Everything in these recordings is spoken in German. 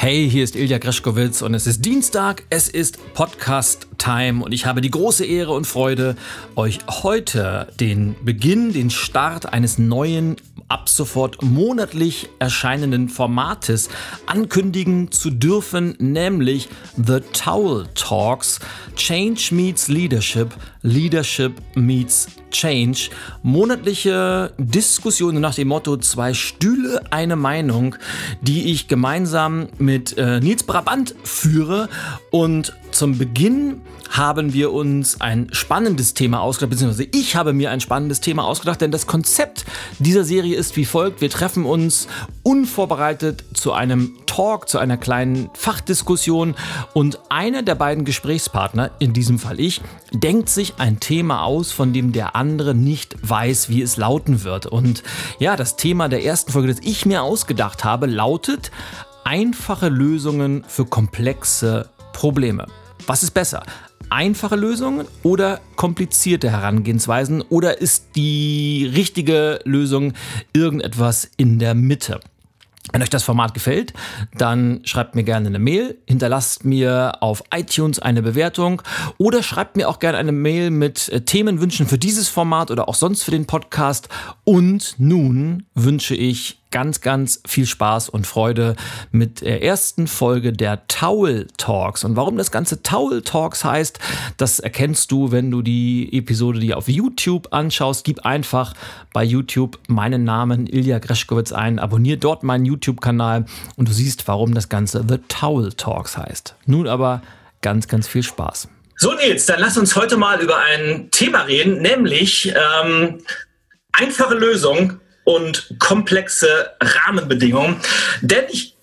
Hey, hier ist Ilja Greschkowitz und es ist Dienstag, es ist Podcast Time und ich habe die große Ehre und Freude, euch heute den Beginn, den Start eines neuen, ab sofort monatlich erscheinenden Formates ankündigen zu dürfen, nämlich The Towel Talks. Change meets Leadership, Leadership meets Change. Monatliche Diskussionen nach dem Motto zwei Stühle, eine Meinung, die ich gemeinsam mit äh, Nils Brabant führe und zum Beginn haben wir uns ein spannendes Thema ausgedacht, beziehungsweise ich habe mir ein spannendes Thema ausgedacht, denn das Konzept dieser Serie ist wie folgt. Wir treffen uns unvorbereitet zu einem Talk, zu einer kleinen Fachdiskussion und einer der beiden Gesprächspartner, in diesem Fall ich, denkt sich ein Thema aus, von dem der andere nicht weiß, wie es lauten wird. Und ja, das Thema der ersten Folge, das ich mir ausgedacht habe, lautet einfache Lösungen für komplexe Probleme. Was ist besser? Einfache Lösungen oder komplizierte Herangehensweisen oder ist die richtige Lösung irgendetwas in der Mitte? Wenn euch das Format gefällt, dann schreibt mir gerne eine Mail, hinterlasst mir auf iTunes eine Bewertung oder schreibt mir auch gerne eine Mail mit äh, Themenwünschen für dieses Format oder auch sonst für den Podcast. Und nun wünsche ich ganz, ganz viel Spaß und Freude mit der ersten Folge der Towel Talks. Und warum das Ganze Towel Talks heißt, das erkennst du, wenn du die Episode dir auf YouTube anschaust. Gib einfach bei YouTube meinen Namen Ilja Greschkowitz ein, abonnier dort meinen YouTube-Kanal und du siehst, warum das Ganze The Towel Talks heißt. Nun aber ganz, ganz viel Spaß. So Nils, dann lass uns heute mal über ein Thema reden, nämlich ähm, einfache Lösung und komplexe Rahmenbedingungen. Denn ich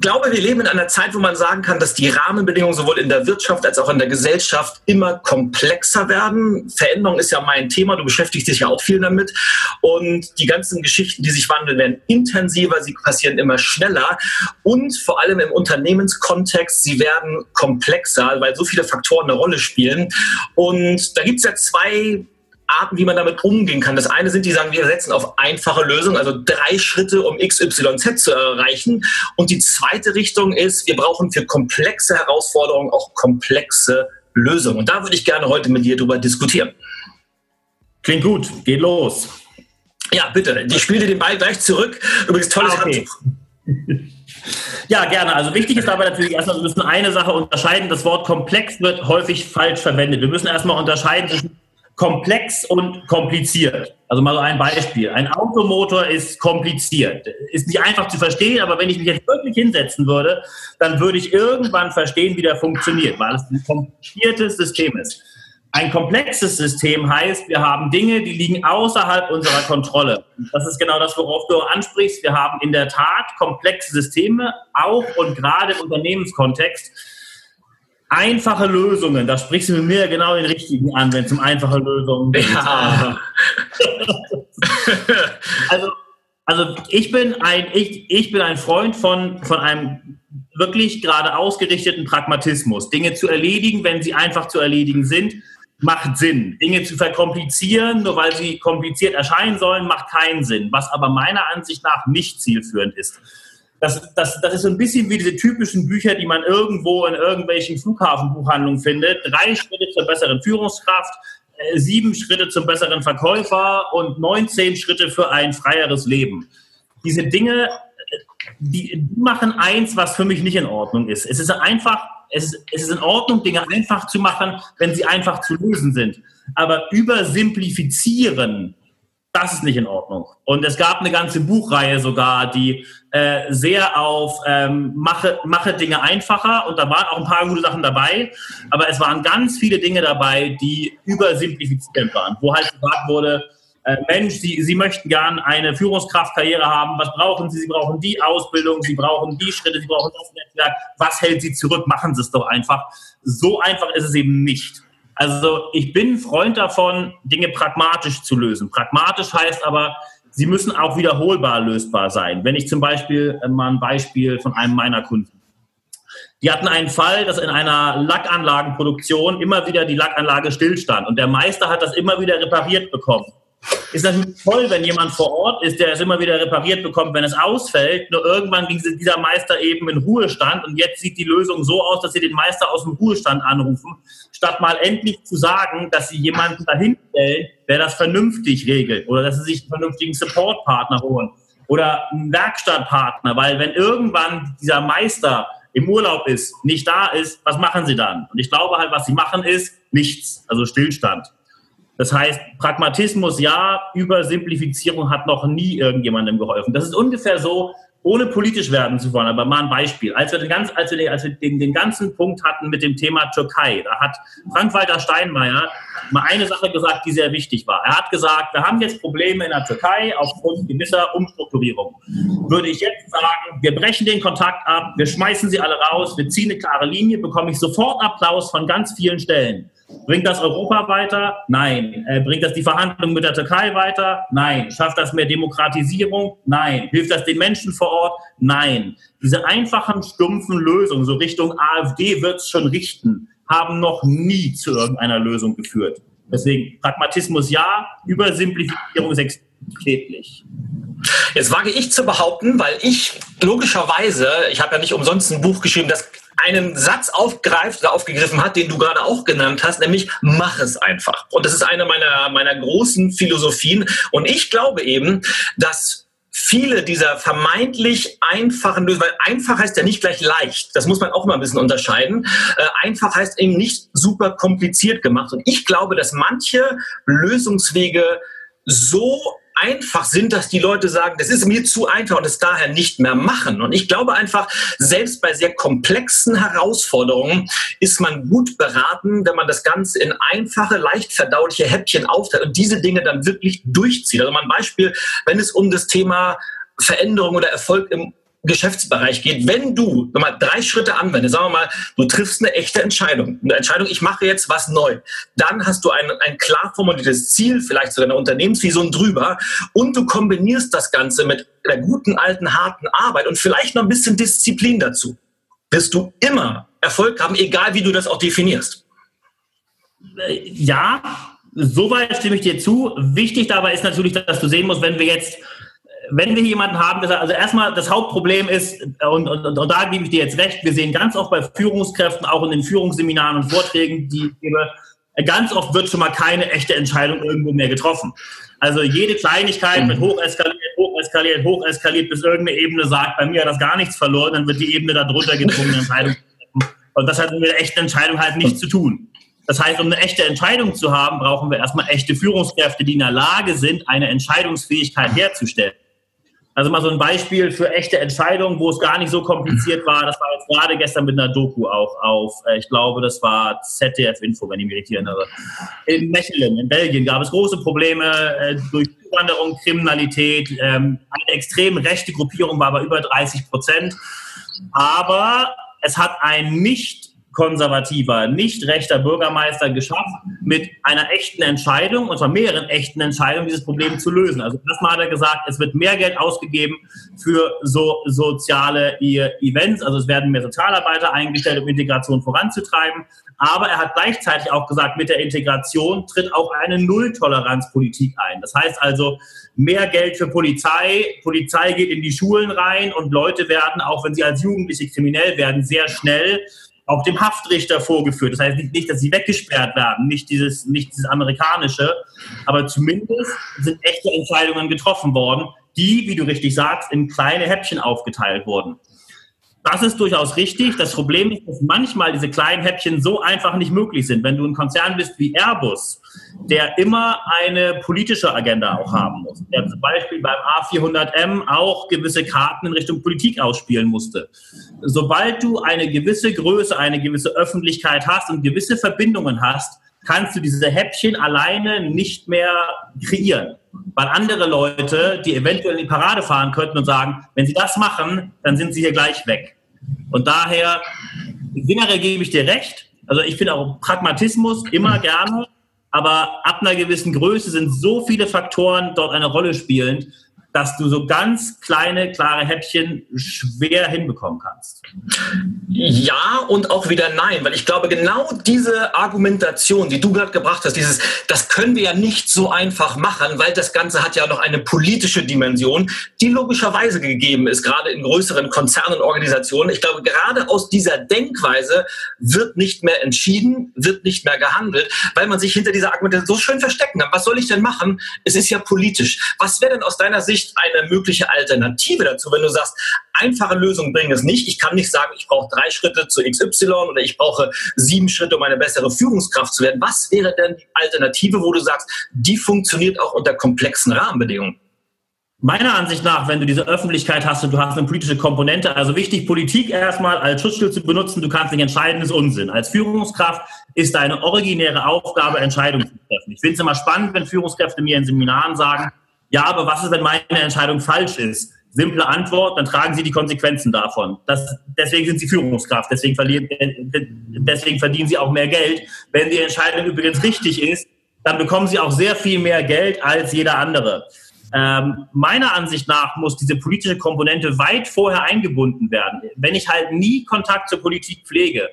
glaube, wir leben in einer Zeit, wo man sagen kann, dass die Rahmenbedingungen sowohl in der Wirtschaft als auch in der Gesellschaft immer komplexer werden. Veränderung ist ja mein Thema, du beschäftigst dich ja auch viel damit. Und die ganzen Geschichten, die sich wandeln, werden intensiver, sie passieren immer schneller und vor allem im Unternehmenskontext, sie werden komplexer, weil so viele Faktoren eine Rolle spielen. Und da gibt es ja zwei Arten, wie man damit umgehen kann. Das eine sind, die sagen, wir setzen auf einfache Lösungen, also drei Schritte, um XYZ zu erreichen. Und die zweite Richtung ist, wir brauchen für komplexe Herausforderungen auch komplexe Lösungen. Und da würde ich gerne heute mit dir drüber diskutieren. Klingt gut, geht los. Ja, bitte. Ich spiele dir den Ball gleich zurück. Übrigens, tolles ah, okay. Ja, gerne. Also wichtig ist dabei natürlich erstmal, wir müssen eine Sache unterscheiden. Das Wort komplex wird häufig falsch verwendet. Wir müssen erstmal unterscheiden zwischen komplex und kompliziert. Also mal so ein Beispiel. Ein Automotor ist kompliziert. Ist nicht einfach zu verstehen, aber wenn ich mich jetzt wirklich hinsetzen würde, dann würde ich irgendwann verstehen, wie der funktioniert, weil es ein kompliziertes System ist. Ein komplexes System heißt, wir haben Dinge, die liegen außerhalb unserer Kontrolle. Das ist genau das, worauf du ansprichst. Wir haben in der Tat komplexe Systeme, auch und gerade im Unternehmenskontext Einfache Lösungen, da sprichst du mit mir genau den richtigen an, wenn es um einfache Lösungen geht. Ja. also, also ich bin ein, ich, ich bin ein Freund von, von einem wirklich gerade ausgerichteten Pragmatismus. Dinge zu erledigen, wenn sie einfach zu erledigen sind, macht Sinn. Dinge zu verkomplizieren, nur weil sie kompliziert erscheinen sollen, macht keinen Sinn. Was aber meiner Ansicht nach nicht zielführend ist das, das, das ist so ein bisschen wie diese typischen Bücher, die man irgendwo in irgendwelchen Flughafenbuchhandlungen findet. Drei Schritte zur besseren Führungskraft, äh, sieben Schritte zum besseren Verkäufer und 19 Schritte für ein freieres Leben. Diese Dinge, die, die machen eins, was für mich nicht in Ordnung ist. Es ist einfach, es ist, es ist in Ordnung, Dinge einfach zu machen, wenn sie einfach zu lösen sind. Aber übersimplifizieren, das ist nicht in Ordnung. Und es gab eine ganze Buchreihe sogar, die äh, sehr auf ähm, mache, mache Dinge einfacher und da waren auch ein paar gute Sachen dabei, aber es waren ganz viele Dinge dabei, die übersimplifizierend waren, wo halt gesagt wurde, äh, Mensch, Sie, Sie möchten gern eine Führungskraftkarriere haben, was brauchen Sie? Sie brauchen die Ausbildung, Sie brauchen die Schritte, Sie brauchen das Netzwerk, was hält Sie zurück? Machen Sie es doch einfach. So einfach ist es eben nicht. Also ich bin Freund davon, Dinge pragmatisch zu lösen. Pragmatisch heißt aber, sie müssen auch wiederholbar lösbar sein. Wenn ich zum Beispiel äh, mal ein Beispiel von einem meiner Kunden. Die hatten einen Fall, dass in einer Lackanlagenproduktion immer wieder die Lackanlage stillstand und der Meister hat das immer wieder repariert bekommen. Ist natürlich toll, wenn jemand vor Ort ist, der es immer wieder repariert bekommt, wenn es ausfällt. Nur irgendwann ging dieser Meister eben in Ruhestand und jetzt sieht die Lösung so aus, dass sie den Meister aus dem Ruhestand anrufen, statt mal endlich zu sagen, dass sie jemanden dahin stellen, der das vernünftig regelt oder dass sie sich einen vernünftigen Supportpartner holen oder einen Werkstattpartner, weil wenn irgendwann dieser Meister im Urlaub ist, nicht da ist, was machen sie dann? Und ich glaube halt, was sie machen ist nichts, also Stillstand. Das heißt, Pragmatismus ja, Übersimplifizierung hat noch nie irgendjemandem geholfen. Das ist ungefähr so, ohne politisch werden zu wollen, aber mal ein Beispiel. Als wir den, ganz, als wir den, als wir den, den ganzen Punkt hatten mit dem Thema Türkei, da hat Frank-Walter Steinmeier mal eine Sache gesagt, die sehr wichtig war. Er hat gesagt, wir haben jetzt Probleme in der Türkei aufgrund gewisser Umstrukturierung. Würde ich jetzt sagen, wir brechen den Kontakt ab, wir schmeißen sie alle raus, wir ziehen eine klare Linie, bekomme ich sofort Applaus von ganz vielen Stellen. Bringt das Europa weiter? Nein. Äh, bringt das die Verhandlungen mit der Türkei weiter? Nein. Schafft das mehr Demokratisierung? Nein. Hilft das den Menschen vor Ort? Nein. Diese einfachen, stumpfen Lösungen, so Richtung AfD wird es schon richten, haben noch nie zu irgendeiner Lösung geführt. Deswegen Pragmatismus ja, Übersimplifizierung schädlich. Jetzt wage ich zu behaupten, weil ich logischerweise, ich habe ja nicht umsonst ein Buch geschrieben, das einen Satz aufgreift oder aufgegriffen hat, den du gerade auch genannt hast, nämlich mach es einfach. Und das ist eine meiner, meiner großen Philosophien. Und ich glaube eben, dass viele dieser vermeintlich einfachen Lösungen, weil einfach heißt ja nicht gleich leicht, das muss man auch mal ein bisschen unterscheiden. Äh, einfach heißt eben nicht super kompliziert gemacht. Und ich glaube, dass manche Lösungswege so einfach sind, dass die Leute sagen, das ist mir zu einfach und es daher nicht mehr machen. Und ich glaube einfach, selbst bei sehr komplexen Herausforderungen ist man gut beraten, wenn man das Ganze in einfache, leicht verdauliche Häppchen aufteilt und diese Dinge dann wirklich durchzieht. Also mal ein Beispiel, wenn es um das Thema Veränderung oder Erfolg im Geschäftsbereich geht, wenn du nochmal drei Schritte anwendest, sagen wir mal, du triffst eine echte Entscheidung, eine Entscheidung, ich mache jetzt was neu, dann hast du ein, ein klar formuliertes Ziel, vielleicht sogar eine Unternehmensvision drüber und du kombinierst das Ganze mit der guten, alten, harten Arbeit und vielleicht noch ein bisschen Disziplin dazu, wirst du immer Erfolg haben, egal wie du das auch definierst. Ja, soweit stimme ich dir zu. Wichtig dabei ist natürlich, dass du sehen musst, wenn wir jetzt wenn wir jemanden haben, also erstmal das Hauptproblem ist, und, und, und, da gebe ich dir jetzt recht, wir sehen ganz oft bei Führungskräften, auch in den Führungsseminaren und Vorträgen, die gebe, ganz oft wird schon mal keine echte Entscheidung irgendwo mehr getroffen. Also jede Kleinigkeit wird hocheskaliert, hocheskaliert, hocheskaliert, bis irgendeine Ebene sagt, bei mir hat das gar nichts verloren, dann wird die Ebene darunter gezwungen, eine Entscheidung zu treffen. Und das hat mit der echten Entscheidung halt nichts zu tun. Das heißt, um eine echte Entscheidung zu haben, brauchen wir erstmal echte Führungskräfte, die in der Lage sind, eine Entscheidungsfähigkeit herzustellen. Also mal so ein Beispiel für echte Entscheidungen, wo es gar nicht so kompliziert war. Das war jetzt gerade gestern mit einer Doku auch auf, äh, ich glaube, das war ZDF-Info, wenn ich mich richtig erinnere. In Mechelen, in Belgien, gab es große Probleme äh, durch Zuwanderung, Kriminalität. Ähm, eine extrem rechte Gruppierung war bei über 30 Prozent. Aber es hat ein nicht konservativer, nicht rechter Bürgermeister geschafft, mit einer echten Entscheidung, und zwar mehreren echten Entscheidungen, dieses Problem zu lösen. Also erstmal hat er gesagt, es wird mehr Geld ausgegeben für so soziale Events, also es werden mehr Sozialarbeiter eingestellt, um Integration voranzutreiben. Aber er hat gleichzeitig auch gesagt, mit der Integration tritt auch eine Nulltoleranzpolitik ein. Das heißt also, mehr Geld für Polizei, Polizei geht in die Schulen rein und Leute werden, auch wenn sie als Jugendliche kriminell werden, sehr schnell auch dem Haftrichter vorgeführt. Das heißt nicht, nicht, dass sie weggesperrt werden, nicht dieses, nicht dieses amerikanische, aber zumindest sind echte Entscheidungen getroffen worden, die, wie du richtig sagst, in kleine Häppchen aufgeteilt wurden. Das ist durchaus richtig. Das Problem ist, dass manchmal diese kleinen Häppchen so einfach nicht möglich sind. Wenn du ein Konzern bist wie Airbus, der immer eine politische Agenda auch haben muss, der zum Beispiel beim A400M auch gewisse Karten in Richtung Politik ausspielen musste. Sobald du eine gewisse Größe, eine gewisse Öffentlichkeit hast und gewisse Verbindungen hast, kannst du diese Häppchen alleine nicht mehr kreieren. Weil andere Leute, die eventuell in die Parade fahren könnten und sagen, wenn sie das machen, dann sind sie hier gleich weg. Und daher, generell gebe ich dir recht. Also ich finde auch Pragmatismus immer gerne, aber ab einer gewissen Größe sind so viele Faktoren dort eine Rolle spielend, dass du so ganz kleine, klare Häppchen schwer hinbekommen kannst. Ja und auch wieder nein, weil ich glaube, genau diese Argumentation, die du gerade gebracht hast, dieses, das können wir ja nicht so einfach machen, weil das Ganze hat ja noch eine politische Dimension, die logischerweise gegeben ist, gerade in größeren Konzernen, Organisationen. Ich glaube, gerade aus dieser Denkweise wird nicht mehr entschieden, wird nicht mehr gehandelt, weil man sich hinter dieser Argumentation so schön verstecken kann. Was soll ich denn machen? Es ist ja politisch. Was wäre denn aus deiner Sicht nicht eine mögliche Alternative dazu, wenn du sagst, einfache Lösungen bringen es nicht. Ich kann nicht sagen, ich brauche drei Schritte zu XY oder ich brauche sieben Schritte, um eine bessere Führungskraft zu werden. Was wäre denn die Alternative, wo du sagst, die funktioniert auch unter komplexen Rahmenbedingungen? Meiner Ansicht nach, wenn du diese Öffentlichkeit hast und du hast eine politische Komponente, also wichtig, Politik erstmal als Schutzschild zu benutzen, du kannst nicht entscheiden, ist Unsinn. Als Führungskraft ist deine originäre Aufgabe, Entscheidungen zu treffen. Ich finde es immer spannend, wenn Führungskräfte mir in Seminaren sagen, ja, aber was ist, wenn meine Entscheidung falsch ist? Simple Antwort, dann tragen Sie die Konsequenzen davon. Das, deswegen sind Sie Führungskraft, deswegen, deswegen verdienen Sie auch mehr Geld. Wenn die Entscheidung übrigens richtig ist, dann bekommen Sie auch sehr viel mehr Geld als jeder andere. Ähm, meiner Ansicht nach muss diese politische Komponente weit vorher eingebunden werden. Wenn ich halt nie Kontakt zur Politik pflege,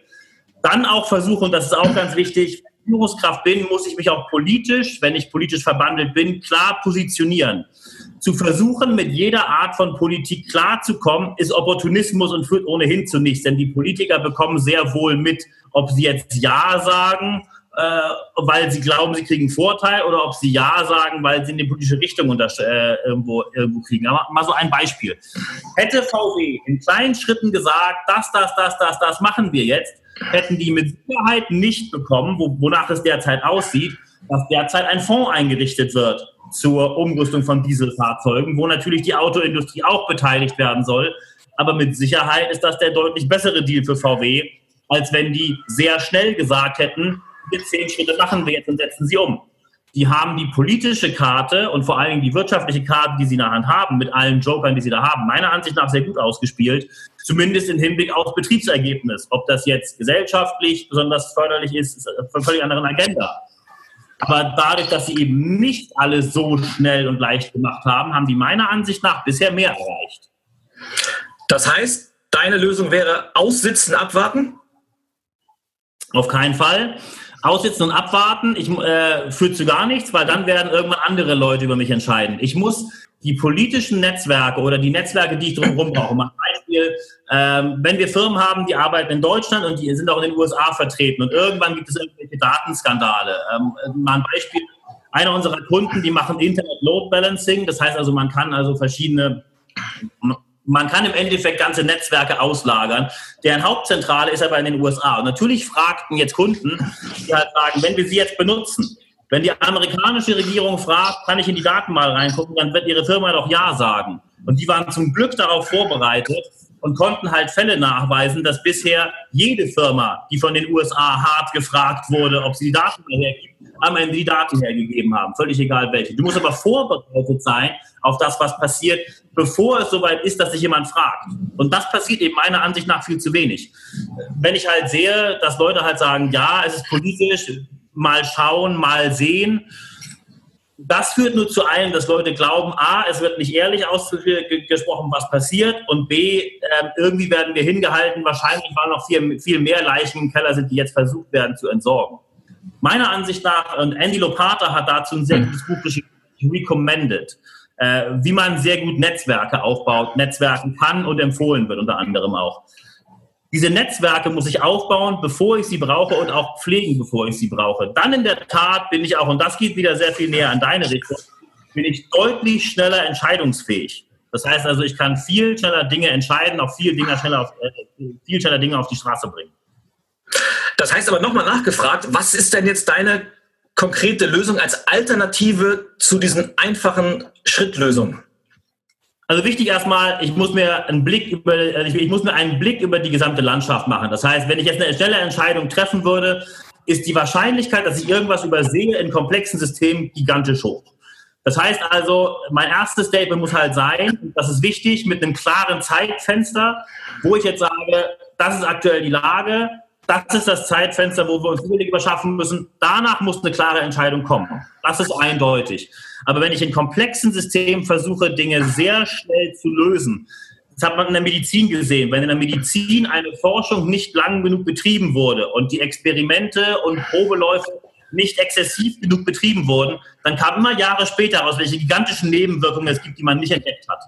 dann auch versuche, und das ist auch ganz wichtig, Führungskraft bin, muss ich mich auch politisch, wenn ich politisch verbandelt bin, klar positionieren. Zu versuchen, mit jeder Art von Politik klarzukommen, ist Opportunismus und führt ohnehin zu nichts. Denn die Politiker bekommen sehr wohl mit, ob sie jetzt Ja sagen, äh, weil sie glauben, sie kriegen Vorteil, oder ob sie Ja sagen, weil sie in die politische Richtung äh, irgendwo, irgendwo kriegen. Aber mal so ein Beispiel. Hätte VW in kleinen Schritten gesagt, das, das, das, das, das machen wir jetzt, hätten die mit Sicherheit nicht bekommen, wo, wonach es derzeit aussieht, dass derzeit ein Fonds eingerichtet wird zur Umrüstung von Dieselfahrzeugen, wo natürlich die Autoindustrie auch beteiligt werden soll. Aber mit Sicherheit ist das der deutlich bessere Deal für VW, als wenn die sehr schnell gesagt hätten, wir zehn Schritte machen wir jetzt und setzen sie um. Die haben die politische Karte und vor allen Dingen die wirtschaftliche Karte, die sie in der Hand haben, mit allen Jokern, die sie da haben, meiner Ansicht nach sehr gut ausgespielt zumindest im Hinblick auf Betriebsergebnis. Ob das jetzt gesellschaftlich besonders förderlich ist, ist eine völlig anderen Agenda. Aber dadurch, dass sie eben nicht alles so schnell und leicht gemacht haben, haben die meiner Ansicht nach bisher mehr erreicht. Das heißt, deine Lösung wäre aussitzen, abwarten? Auf keinen Fall. Aussitzen und abwarten ich, äh, führt zu gar nichts, weil dann werden irgendwann andere Leute über mich entscheiden. Ich muss die politischen Netzwerke oder die Netzwerke, die ich drumherum brauche. Mal ein Beispiel, ähm, wenn wir Firmen haben, die arbeiten in Deutschland und die sind auch in den USA vertreten und irgendwann gibt es irgendwelche Datenskandale. Ähm, mal ein Beispiel, einer unserer Kunden, die machen Internet Load Balancing, das heißt also, man kann also verschiedene man kann im Endeffekt ganze Netzwerke auslagern. Deren Hauptzentrale ist aber in den USA. Und natürlich fragten jetzt Kunden, die halt sagen, wenn wir sie jetzt benutzen, wenn die amerikanische Regierung fragt, kann ich in die Daten mal reingucken, dann wird ihre Firma doch Ja sagen. Und die waren zum Glück darauf vorbereitet und konnten halt Fälle nachweisen, dass bisher jede Firma, die von den USA hart gefragt wurde, ob sie die Daten hergibt, am Ende die Daten hergegeben haben. Völlig egal welche. Du musst aber vorbereitet sein auf das, was passiert, bevor es soweit ist, dass sich jemand fragt. Und das passiert eben meiner Ansicht nach viel zu wenig. Wenn ich halt sehe, dass Leute halt sagen, ja, es ist politisch, mal schauen, mal sehen. Das führt nur zu einem, dass Leute glauben, a, es wird nicht ehrlich ausgesprochen, was passiert, und b, äh, irgendwie werden wir hingehalten, wahrscheinlich, weil noch viel, viel mehr Leichen im Keller sind, die jetzt versucht werden zu entsorgen. Meiner Ansicht nach, und Andy Lopata hat dazu ein sehr gutes Buch geschrieben, Recommended, äh, wie man sehr gut Netzwerke aufbaut, Netzwerken kann und empfohlen wird, unter anderem auch. Diese Netzwerke muss ich aufbauen, bevor ich sie brauche und auch pflegen, bevor ich sie brauche. Dann in der Tat bin ich auch, und das geht wieder sehr viel näher an deine Richtung, bin ich deutlich schneller entscheidungsfähig. Das heißt also, ich kann viel schneller Dinge entscheiden, auch viel, Dinge schneller auf, äh, viel schneller Dinge auf die Straße bringen. Das heißt aber nochmal nachgefragt, was ist denn jetzt deine konkrete Lösung als Alternative zu diesen einfachen Schrittlösungen? Also wichtig erstmal, ich muss mir einen Blick über, also ich muss mir einen Blick über die gesamte Landschaft machen. Das heißt, wenn ich jetzt eine schnelle Entscheidung treffen würde, ist die Wahrscheinlichkeit, dass ich irgendwas übersehe in komplexen Systemen gigantisch hoch. Das heißt also, mein erstes Statement muss halt sein, das ist wichtig, mit einem klaren Zeitfenster, wo ich jetzt sage, das ist aktuell die Lage, das ist das Zeitfenster, wo wir uns Überblick überschaffen müssen. Danach muss eine klare Entscheidung kommen. Das ist eindeutig. Aber wenn ich in komplexen Systemen versuche, Dinge sehr schnell zu lösen, das hat man in der Medizin gesehen, wenn in der Medizin eine Forschung nicht lang genug betrieben wurde und die Experimente und Probeläufe nicht exzessiv genug betrieben wurden, dann kam immer Jahre später heraus, welche gigantischen Nebenwirkungen es gibt, die man nicht entdeckt hat.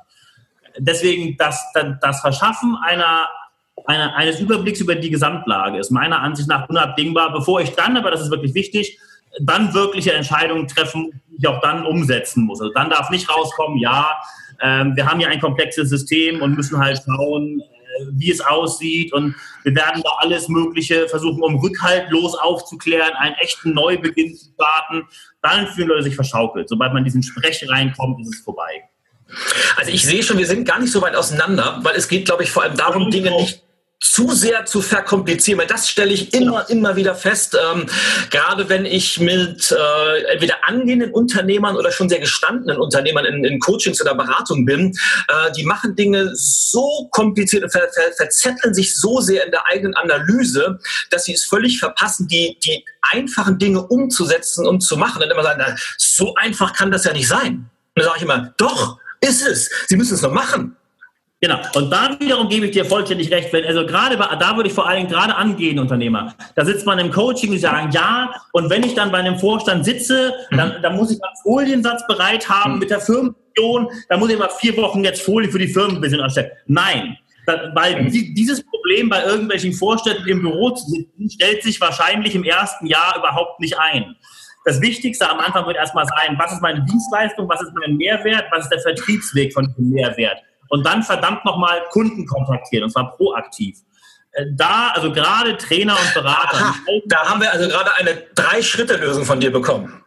Deswegen das, das Verschaffen einer, einer, eines Überblicks über die Gesamtlage ist meiner Ansicht nach unabdingbar, bevor ich dann, aber das ist wirklich wichtig, dann wirkliche Entscheidungen treffen, die ich auch dann umsetzen muss. Also dann darf nicht rauskommen, ja, ähm, wir haben ja ein komplexes System und müssen halt schauen, äh, wie es aussieht und wir werden da alles Mögliche versuchen, um rückhaltlos aufzuklären, einen echten Neubeginn zu starten. Dann fühlen Leute sich verschaukelt. Sobald man in diesen Sprech reinkommt, ist es vorbei. Also ich sehe schon, wir sind gar nicht so weit auseinander, weil es geht, glaube ich, vor allem darum, Dinge nicht zu sehr zu verkomplizieren, weil das stelle ich immer, immer wieder fest, ähm, gerade wenn ich mit äh, entweder angehenden Unternehmern oder schon sehr gestandenen Unternehmern in, in Coachings oder Beratung bin, äh, die machen Dinge so kompliziert und ver, ver, verzetteln sich so sehr in der eigenen Analyse, dass sie es völlig verpassen, die, die einfachen Dinge umzusetzen und zu machen und immer sagen, na, so einfach kann das ja nicht sein. Und dann sage ich immer, doch, ist es. Sie müssen es noch machen. Genau. Und da wiederum gebe ich dir vollständig recht. Wenn, also gerade bei, da würde ich vor allem gerade angehen, Unternehmer. Da sitzt man im Coaching und sagen, ja, und wenn ich dann bei einem Vorstand sitze, mhm. dann, dann muss ich einen Foliensatz bereit haben mhm. mit der Firmenvision, dann muss ich mal vier Wochen jetzt Folie für die Firmenvision erstellen. Nein. Da, weil mhm. die, dieses Problem bei irgendwelchen Vorständen im Büro zu sitzen, stellt sich wahrscheinlich im ersten Jahr überhaupt nicht ein. Das Wichtigste am Anfang wird erstmal sein, was ist meine Dienstleistung, was ist mein Mehrwert, was ist der Vertriebsweg von diesem Mehrwert und dann verdammt nochmal Kunden kontaktieren, und zwar proaktiv. Äh, da, also gerade Trainer und Berater. Aha, da haben wir also gerade eine Drei-Schritte-Lösung von dir bekommen.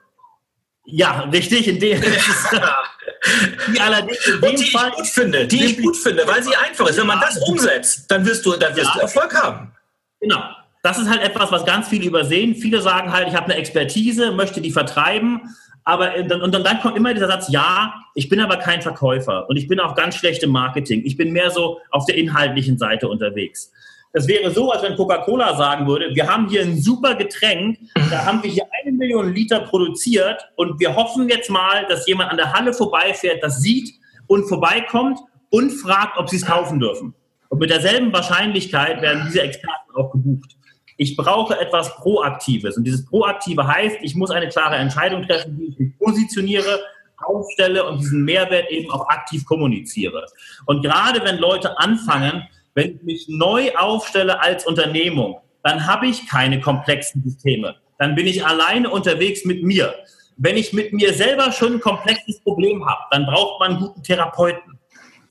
Ja, richtig, in dem die allerdings in dem die Fall, ich gut finde, die ich gut finde, weil sie einfach ist. Wenn man das umsetzt, dann wirst du, dann wirst ja, du Erfolg haben. Genau. Das ist halt etwas, was ganz viele übersehen. Viele sagen halt, ich habe eine Expertise, möchte die vertreiben aber äh, und dann, dann kommt immer dieser Satz, ja, ich bin aber kein Verkäufer und ich bin auch ganz schlecht im Marketing. Ich bin mehr so auf der inhaltlichen Seite unterwegs. Das wäre so, als wenn Coca-Cola sagen würde, wir haben hier ein super Getränk, da haben wir hier eine Million Liter produziert und wir hoffen jetzt mal, dass jemand an der Halle vorbeifährt, das sieht und vorbeikommt und fragt, ob sie es kaufen dürfen. Und mit derselben Wahrscheinlichkeit werden diese Experten auch gebucht. Ich brauche etwas Proaktives. Und dieses Proaktive heißt, ich muss eine klare Entscheidung treffen, wie ich mich positioniere, aufstelle und diesen Mehrwert eben auch aktiv kommuniziere. Und gerade wenn Leute anfangen, wenn ich mich neu aufstelle als Unternehmung, dann habe ich keine komplexen Systeme. Dann bin ich alleine unterwegs mit mir. Wenn ich mit mir selber schon ein komplexes Problem habe, dann braucht man einen guten Therapeuten.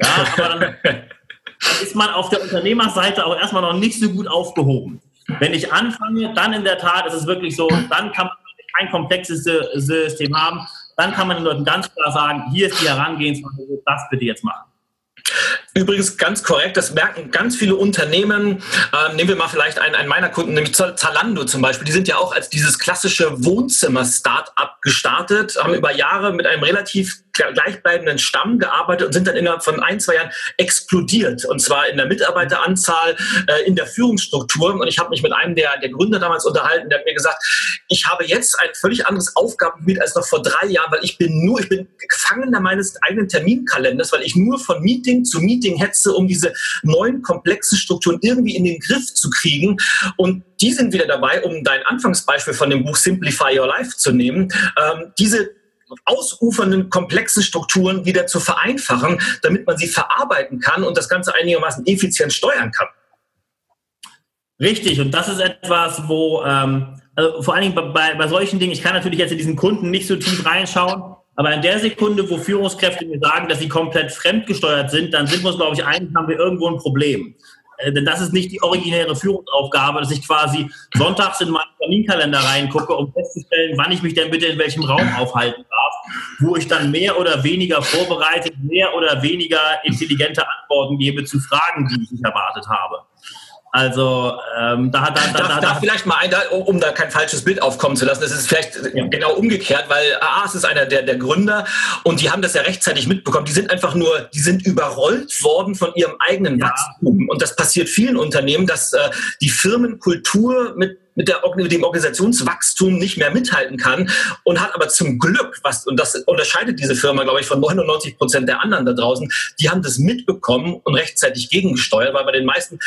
Ja, aber dann, dann ist man auf der Unternehmerseite auch erstmal noch nicht so gut aufgehoben. Wenn ich anfange, dann in der Tat ist es wirklich so, dann kann man kein komplexes System haben. Dann kann man den Leuten ganz klar sagen, hier ist die Herangehensweise, das bitte jetzt machen. Übrigens ganz korrekt, das merken ganz viele Unternehmen. Ähm, nehmen wir mal vielleicht einen, einen meiner Kunden, nämlich Zalando zum Beispiel. Die sind ja auch als dieses klassische Wohnzimmer-Startup gestartet, haben über Jahre mit einem relativ gleichbleibenden Stamm gearbeitet und sind dann innerhalb von ein, zwei Jahren explodiert. Und zwar in der Mitarbeiteranzahl, äh, in der Führungsstruktur. Und ich habe mich mit einem der, der Gründer damals unterhalten, der hat mir gesagt, ich habe jetzt ein völlig anderes Aufgabengebiet als noch vor drei Jahren, weil ich bin nur, ich bin Gefangener meines eigenen Terminkalenders, weil ich nur von Meeting zu Meeting Marketinghetze, um diese neuen komplexen Strukturen irgendwie in den Griff zu kriegen. Und die sind wieder dabei, um dein Anfangsbeispiel von dem Buch Simplify Your Life zu nehmen, ähm, diese ausufernden, komplexen Strukturen wieder zu vereinfachen, damit man sie verarbeiten kann und das Ganze einigermaßen effizient steuern kann. Richtig, und das ist etwas, wo ähm, also vor allen Dingen bei, bei solchen Dingen, ich kann natürlich jetzt in diesen Kunden nicht so tief reinschauen, aber in der Sekunde, wo Führungskräfte mir sagen, dass sie komplett fremdgesteuert sind, dann sind wir uns, glaube ich, einig, haben wir irgendwo ein Problem. Äh, denn das ist nicht die originäre Führungsaufgabe, dass ich quasi sonntags in meinen Terminkalender reingucke, um festzustellen, wann ich mich denn bitte in welchem Raum aufhalten darf, wo ich dann mehr oder weniger vorbereitet, mehr oder weniger intelligente Antworten gebe zu Fragen, die ich nicht erwartet habe. Also ähm, da, da, da, da, da vielleicht mal ein, um, um, da kein falsches Bild aufkommen zu lassen. Das ist vielleicht ja. genau umgekehrt, weil AA ist einer der, der Gründer und die haben das ja rechtzeitig mitbekommen. Die sind einfach nur, die sind überrollt worden von ihrem eigenen ja. Wachstum und das passiert vielen Unternehmen, dass äh, die Firmenkultur mit mit, der, mit dem Organisationswachstum nicht mehr mithalten kann und hat aber zum Glück, was, und das unterscheidet diese Firma, glaube ich, von 99 Prozent der anderen da draußen, die haben das mitbekommen und rechtzeitig gegengesteuert, weil bei den meisten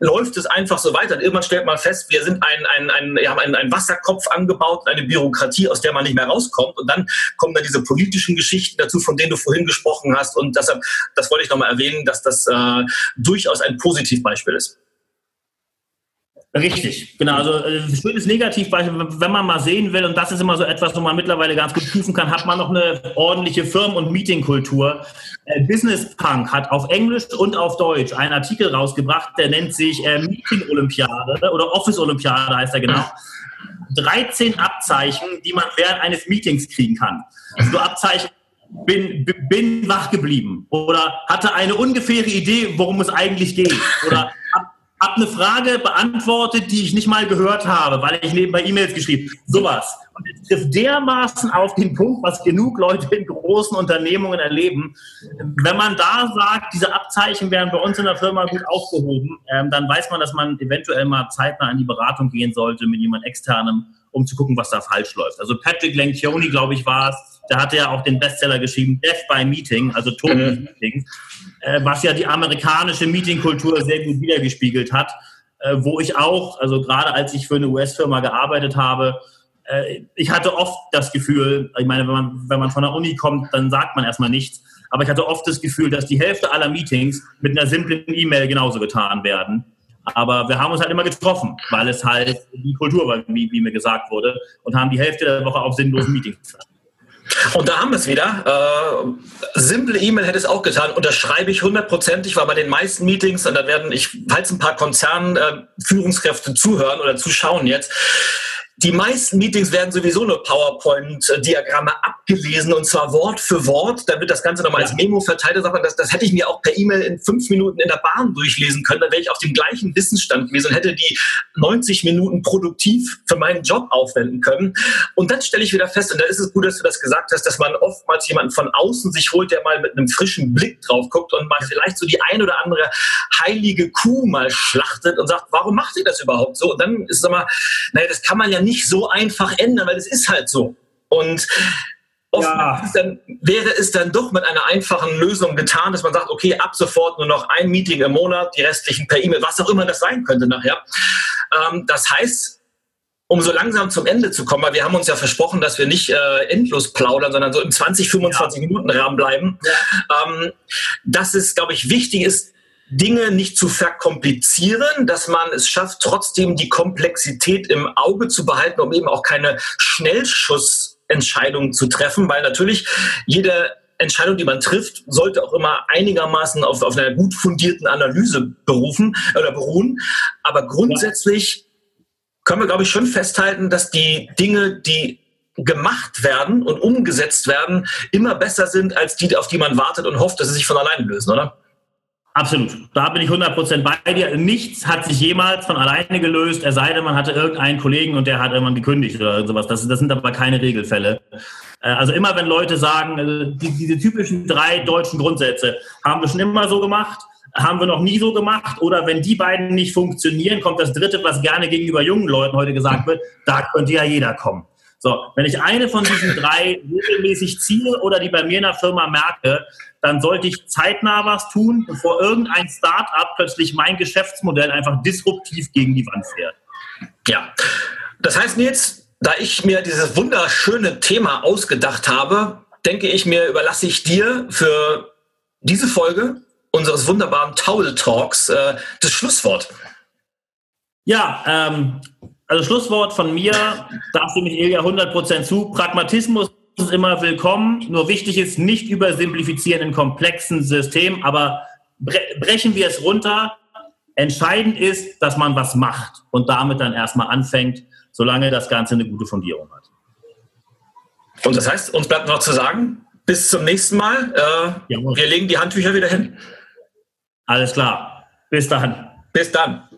läuft es einfach so weiter. Und irgendwann stellt man fest, wir sind ein, ein, ein, wir haben einen, einen Wasserkopf angebaut, eine Bürokratie, aus der man nicht mehr rauskommt. Und dann kommen da diese politischen Geschichten dazu, von denen du vorhin gesprochen hast. Und deshalb, das wollte ich nochmal erwähnen, dass das äh, durchaus ein Positivbeispiel ist. Richtig, genau. Also äh, schönes Negativbeispiel, wenn man mal sehen will, und das ist immer so etwas, wo man mittlerweile ganz gut prüfen kann, hat man noch eine ordentliche Firmen- und Meetingkultur. Äh, Business Punk hat auf Englisch und auf Deutsch einen Artikel rausgebracht, der nennt sich äh, Meeting Olympiade oder Office Olympiade heißt er genau. 13 Abzeichen, die man während eines Meetings kriegen kann. Also Abzeichen bin, bin wach geblieben oder hatte eine ungefähre Idee, worum es eigentlich geht oder habe eine Frage beantwortet, die ich nicht mal gehört habe, weil ich nebenbei E-Mails geschrieben Sowas. Und es trifft dermaßen auf den Punkt, was genug Leute in großen Unternehmungen erleben. Wenn man da sagt, diese Abzeichen werden bei uns in der Firma gut aufgehoben, ähm, dann weiß man, dass man eventuell mal zeitnah in die Beratung gehen sollte mit jemand externem, um zu gucken, was da falsch läuft. Also Patrick Lencioni, glaube ich, war es, der hatte ja auch den Bestseller geschrieben, Death by Meeting, also Tod mhm. Meeting, äh, was ja die amerikanische Meetingkultur sehr gut wiedergespiegelt hat, äh, wo ich auch, also gerade als ich für eine US-Firma gearbeitet habe, äh, ich hatte oft das Gefühl, ich meine, wenn man, wenn man von der Uni kommt, dann sagt man erstmal nichts, aber ich hatte oft das Gefühl, dass die Hälfte aller Meetings mit einer simplen E-Mail genauso getan werden. Aber wir haben uns halt immer getroffen, weil es halt die Kultur war, wie, wie mir gesagt wurde, und haben die Hälfte der Woche auf sinnlosen Meetings und da haben wir es wieder. Äh, simple E-Mail hätte es auch getan. Unterschreibe ich hundertprozentig, weil bei den meisten Meetings, und da werden ich, falls ein paar Konzernführungskräfte äh, zuhören oder zuschauen jetzt, die meisten Meetings werden sowieso nur PowerPoint-Diagramme abgelesen und zwar Wort für Wort. Da wird das Ganze nochmal ja. als Memo verteilt. Das, das hätte ich mir auch per E-Mail in fünf Minuten in der Bahn durchlesen können. Dann wäre ich auf dem gleichen Wissensstand gewesen und hätte die 90 Minuten produktiv für meinen Job aufwenden können. Und dann stelle ich wieder fest, und da ist es gut, dass du das gesagt hast, dass man oftmals jemanden von außen sich holt, der mal mit einem frischen Blick drauf guckt und mal vielleicht so die ein oder andere heilige Kuh mal schlachtet und sagt, warum macht ihr das überhaupt so? Und dann ist es immer, naja, das kann man ja nicht so einfach ändern, weil es ist halt so. Und oftmals ja. dann, wäre es dann doch mit einer einfachen Lösung getan, dass man sagt, okay, ab sofort nur noch ein Meeting im Monat, die restlichen per E-Mail, was auch immer das sein könnte nachher. Ähm, das heißt, um so langsam zum Ende zu kommen, weil wir haben uns ja versprochen, dass wir nicht äh, endlos plaudern, sondern so im 20, 25 ja. Minuten Rahmen bleiben. Ja. Ähm, dass es, glaube ich, wichtig ist, Dinge nicht zu verkomplizieren, dass man es schafft, trotzdem die Komplexität im Auge zu behalten, um eben auch keine Schnellschussentscheidungen zu treffen, weil natürlich jede Entscheidung, die man trifft, sollte auch immer einigermaßen auf, auf einer gut fundierten Analyse berufen oder beruhen. Aber grundsätzlich können wir, glaube ich, schon festhalten, dass die Dinge, die gemacht werden und umgesetzt werden, immer besser sind als die, auf die man wartet und hofft, dass sie sich von alleine lösen, oder? Absolut. Da bin ich 100% bei dir. Nichts hat sich jemals von alleine gelöst, es sei denn, man hatte irgendeinen Kollegen und der hat irgendwann gekündigt oder sowas. Das, das sind aber keine Regelfälle. Äh, also immer, wenn Leute sagen, also die, diese typischen drei deutschen Grundsätze haben wir schon immer so gemacht, haben wir noch nie so gemacht oder wenn die beiden nicht funktionieren, kommt das dritte, was gerne gegenüber jungen Leuten heute gesagt wird, da könnte ja jeder kommen. So, wenn ich eine von diesen drei regelmäßig ziehe oder die bei mir in der Firma merke, dann sollte ich zeitnah was tun, bevor irgendein Start-up plötzlich mein Geschäftsmodell einfach disruptiv gegen die Wand fährt. Ja, das heißt Nils, da ich mir dieses wunderschöne Thema ausgedacht habe, denke ich mir, überlasse ich dir für diese Folge unseres wunderbaren Towel Talks äh, das Schlusswort. Ja, ähm, also Schlusswort von mir, da stimme ich Ilja 100% zu. Pragmatismus ist immer willkommen. Nur wichtig ist, nicht übersimplifizieren in komplexen Systemen, aber brechen wir es runter. Entscheidend ist, dass man was macht und damit dann erstmal anfängt, solange das Ganze eine gute Fundierung hat. Und das heißt, uns bleibt noch zu sagen, bis zum nächsten Mal. Äh, wir legen die Handtücher wieder hin. Alles klar. Bis dann. Bis dann.